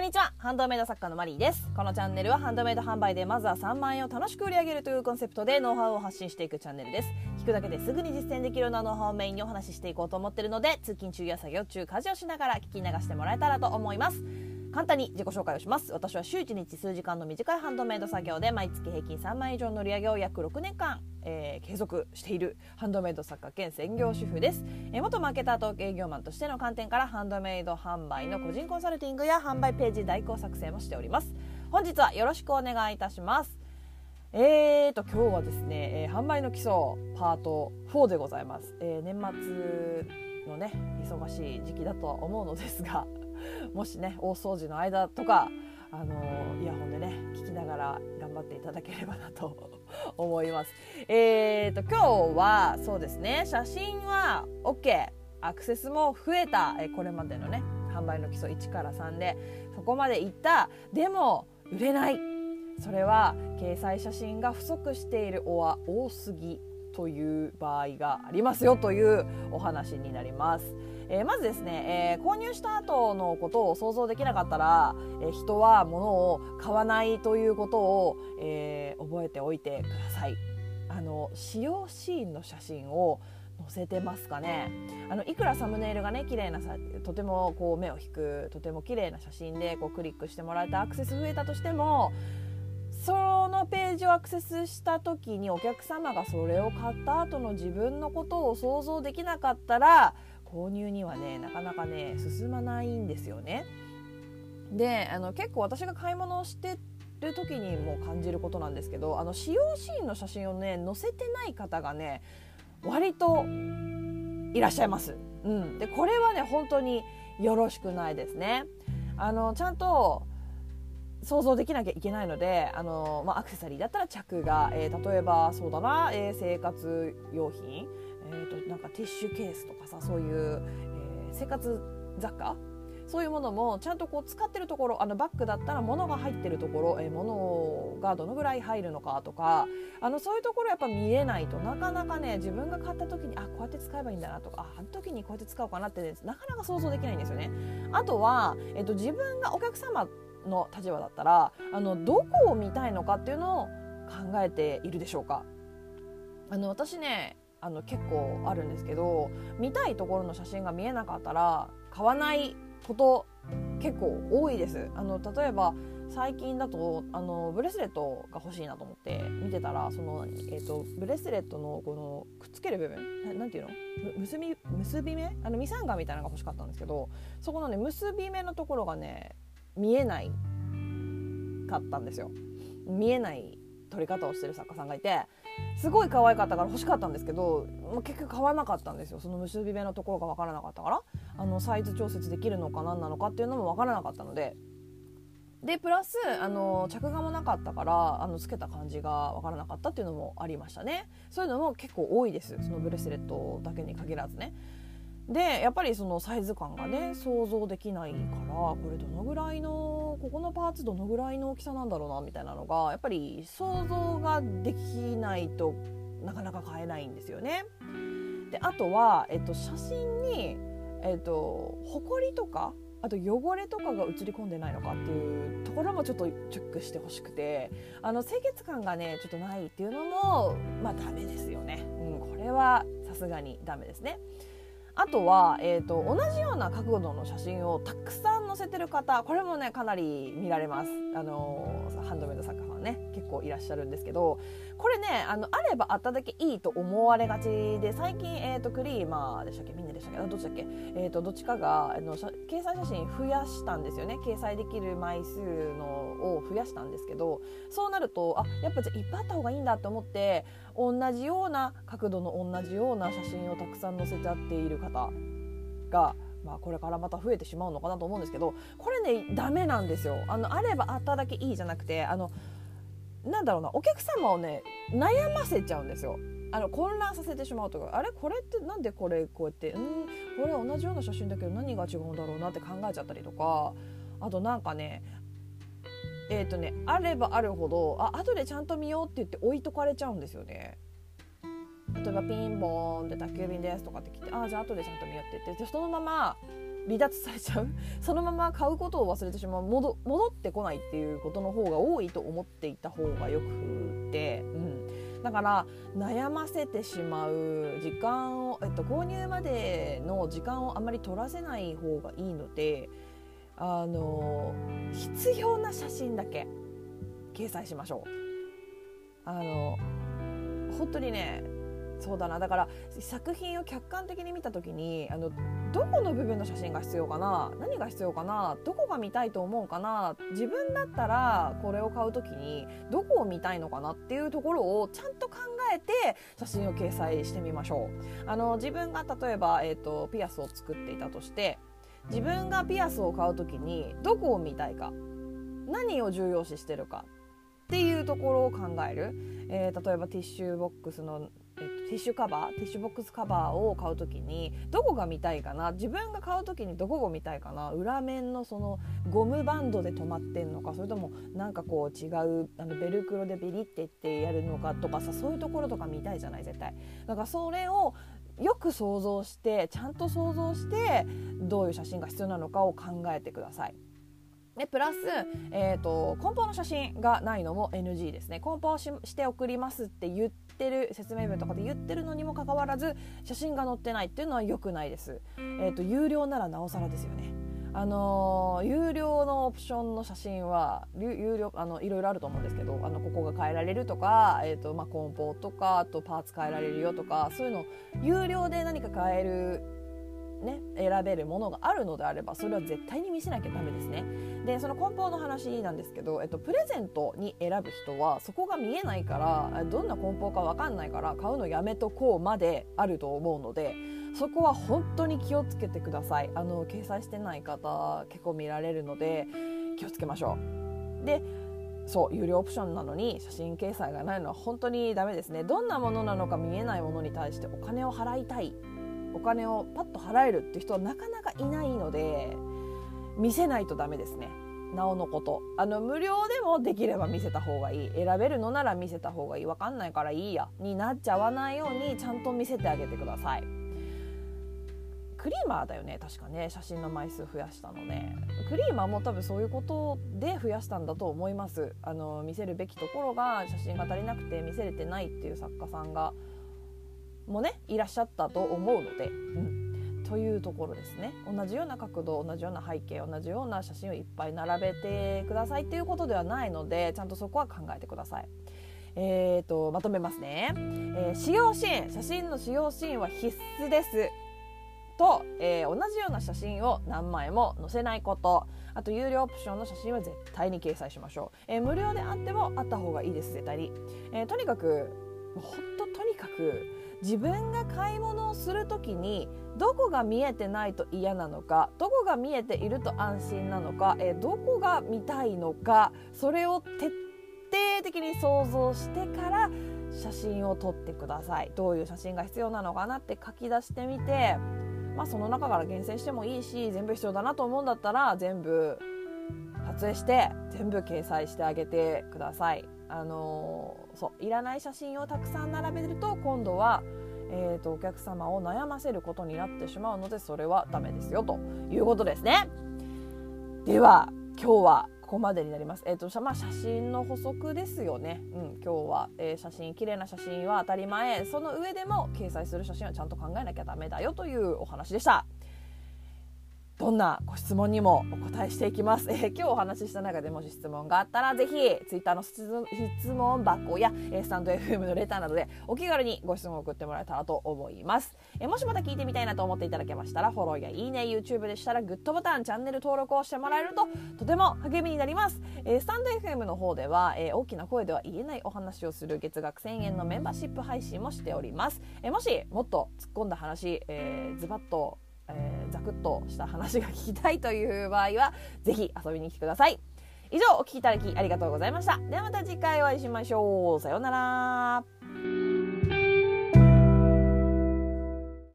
んにちは。ハンドメイド作家のマリーです。このチャンネルはハンドメイド販売でまずは3万円を楽しく売り上げるというコンセプトでノウハウを発信していくチャンネルです。聞くだけですぐに実践できるようなノウハウをメインにお話ししていこうと思ってるので通勤中や作業中家事をしながら聞き流してもらえたらと思います。簡単に自己紹介をします。私は週1日数時間の短いハンドメイド作業で毎月平均3万円以上の売り上げを約6年間、えー、継続しているハンドメイド作家兼専業主婦です、えー、元マーケターと営業マンとしての観点からハンドメイド販売の個人コンサルティングや販売ページ代行作成もしております。本日はよろしくお願いいたします。えーと今日はですね、えー、販売の基礎パート4でございます、えー、年末のね忙しい時期だとは思うのですがもしね大掃除の間とかあのイヤホンでね聞きながら頑張っていただければなと思います。えーと今日はそうですね写真は OK アクセスも増えた、えこれまでのね販売の基礎1から3でそこまでいったでも売れないそれは掲載写真が不足しているおは多すぎという場合がありますよというお話になります。えー、まずですね、えー、購入した後のことを想像できなかったら、えー、人は物を買わないということを、え覚えておいてください。あの使用シーンの写真を載せてますかねあのいくらサムネイルがね綺麗なさとてもこう目を引くとても綺麗な写真でこうクリックしてもらえたアクセス増えたとしてもそのページをアクセスした時にお客様がそれを買った後の自分のことを想像できなかったら購入にはねなかなかね進まないんですよね。であの結構私が買い物をしてる時にも感じることなんですけどあの使用シーンの写真をね載せてない方がね割といらっしゃいます。うん、でこれはね本当によろしくないですね。あのちゃんと想像できなきゃいけないのであの、まあ、アクセサリーだったら着が、えー、例えばそうだな、えー、生活用品えーと、なんかティッシュケースとかさそういう、えー、生活雑貨？そういうものもちゃんとこう使ってるところあのバッグだったら物が入ってるところ、えー、物がどのぐらい入るのかとかあのそういうところやっぱ見えないとなかなかね自分が買った時にあこうやって使えばいいんだなとかああの時にこうやって使おうかなって、ね、なかなか想像できないんですよね。あとは、えーと、自分がお客様の立場だったらあのどこを見たいのかっていうのを考えているでしょうか。あの私ねあの結構あるんですけど見たいところの写真が見えなかったら買わないこと結構多いです。あの例えば最近だとあのブレスレットが欲しいなと思って見てたらその、えーと、ブレスレットのこのくっつける部分なんていうの？結び結び目？あのミサンガみたいなのが欲しかったんですけどそこのね結び目のところがね見えないかったんですよ。見えない撮り方をしてる作家さんがいてすごい可愛かったから欲しかったんですけど、まあ、結局買わなかったんですよ。その結び目のところが分からなかったから。あのサイズ調節できるのか何なのかっていうのも分からなかったので。でプラスあの着画もなかったからあのつけた感じが分からなかったっていうのもありましたね。そういうのも結構多いです。そのブレスレットだけに限らずね。でやっぱりそのサイズ感がね想像できないからこれどのぐらいのここのパーツどのぐらいの大きさなんだろうなみたいなのがやっぱり想像ができないとなかなか買えないんですよね。であとは、えっと、写真に、えっと、ほこりとかあと汚れとかが映り込んでないのかっていうところもちょっとチェックしてほしくてあの清潔感がねちょっとないっていうのもまあダメですよね、うん、これはさすがにダメですね。あとは、えーと、同じような角度の写真をたくさん載せてる方これもねかなり見られます。あのハンドメイド作家さんね結構いらっしゃるんですけどこれねあのあればあっただけいいと思われがちで最近、えーと、クリーマーでしたっけ？みんなでしたっけ？どっちだっけ、えーと、どっちかがあの掲載写真増やしたんですよね。掲載できる枚数のを増やしたんですけどそうなるとあやっぱじゃいっぱいあった方がいいんだと思って同じような角度の同じような写真をたくさん載せちゃっている方がまあ、これからまた増えてしまうのかなと思うんですけどこれねダメなんですよ。あのあればあっただけいいじゃなくてあのなんだろうなお客様をね悩ませちゃうんですよ。あの混乱させてしまうとかあれ？これってなんでこれこうやってうんこれ同じような写真だけど何が違うんだろうなって考えちゃったりとかあとなんかねえっ、ー、とねあればあるほどあ後でちゃんと見ようって言って置いとかれちゃうんですよね。例えばピンポーンで宅急便ですとかって来てああじゃあ後でちゃんと見ようって言ってそのまま離脱されちゃう。そのまま買うことを忘れてしまう。戻戻ってこないっていうことの方が多いと思っていた方がよくて、うん、だから悩ませてしまう時間を、えっと、購入までの時間をあまり取らせない方がいいのであの必要な写真だけ掲載しましょう。あの本当にねそうだなだから作品を客観的に見た時にあのどこの部分の写真が必要かな何が必要かなどこが見たいと思うかな自分だったらこれを買う時にどこを見たいのかなっていうところをちゃんと考えて写真を掲載してみましょう。あの自分が例えば、えーと、ピアスを作っていたとして自分がピアスを買う時にどこを見たいか何を重要視してるかっていうところを考える、えー、例えばティッシュボックスのえっと、ティッシュカバーティッシュボックスカバーを買う時にどこが見たいかな自分が買う時にどこが見たいかな裏面のそのゴムバンドで止まってんのかそれともなんかこう違うあのベルクロでビリっていってやるのかとかさそういうところとか見たいじゃない絶対。だからそれをよく想像してちゃんと想像してどういう写真が必要なのかを考えてください。でプラス、えーと、梱包の写真がないのも NG ですね。梱包しして送りますって言ってる説明文とかで言ってるのにもかかわらず写真が載ってないっていうのは良くないです、えーと、有料ならなおさらですよね。あの、有料のオプションの写真は有料あのいろいろあると思うんですけどあのここが変えられるとか、えーとまあ、梱包とかあとパーツ変えられるよとかそういうの有料で何か変えるね、選べるものがあるのであればそれは絶対に見せなきゃダメですね。でその梱包の話なんですけど、えっと、プレゼントに選ぶ人はそこが見えないからどんな梱包か分かんないから買うのやめとこうまであると思うのでそこは本当に気をつけてください。あの掲載してない方結構見られるので気をつけましょう。でそう有料オプションなのに写真掲載がないのは本当にダメですね。どんなものなのか見えないものに対してお金を払いたい。お金をパッと払えるって人はなかなかいないので見せないとダメですね。なおのこと。あの無料でもできれば見せた方がいい。選べるのなら見せた方がいい。分かんないからいいや。になっちゃわないようにちゃんと見せてあげてください。クリーマーだよね確かね。写真の枚数増やしたのね。クリーマーも多分そういうことで増やしたんだと思います。あの見せるべきところが写真が足りなくて見せれてないっていう作家さんがもねいらっしゃったと思うので、うん、というところですね。同じような角度同じような背景同じような写真をいっぱい並べてくださいっていうことではないのでちゃんとそこは考えてください。えーと、まとめますね、えー、使用シーン。写真の使用シーンは必須です。と、えー、同じような写真を何枚も載せないこと。あと有料オプションの写真は絶対に掲載しましょう、えー、無料であってもあった方がいいです絶対に、えー、とにかく本当とにかく自分が買い物をする時にどこが見えてないと嫌なのかどこが見えていると安心なのか、えどこが見たいのかそれを徹底的に想像してから写真を撮ってください。どういう写真が必要なのかなって書き出してみて、まあ、その中から厳選してもいいし全部必要だなと思うんだったら全部撮影して全部掲載してあげてください。あのー、そういらない写真をたくさん並べると今度は、えーと、お客様を悩ませることになってしまうのでそれはダメですよということですね。では今日はここまでになります。えっ、ー、とまあ、写真の補足ですよね。うん、今日は、えー、写真綺麗な写真は当たり前。その上でも掲載する写真はちゃんと考えなきゃダメだよというお話でした。どんなご質問にもお答えしていきます。えー、今日お話しした中でもし質問があったら、ぜひ、ツイッターの質問箱や、えー、スタンド FM のレターなどでお気軽にご質問を送ってもらえたらと思います。えー、もしまた聞いてみたいなと思っていただけましたら、フォローやいいね、YouTube でしたらグッドボタン、チャンネル登録をしてもらえるととても励みになります。えー、スタンド FM の方では、えー、大きな声では言えないお話をする月額1000円のメンバーシップ配信もしております。えー、もしもっと突っ込んだ話、えー、ズバッとえー、ザクッとした話が聞きたいという場合はぜひ遊びに来てください。以上お聴きいただきありがとうございました。ではまた次回お会いしましょう。さようなら。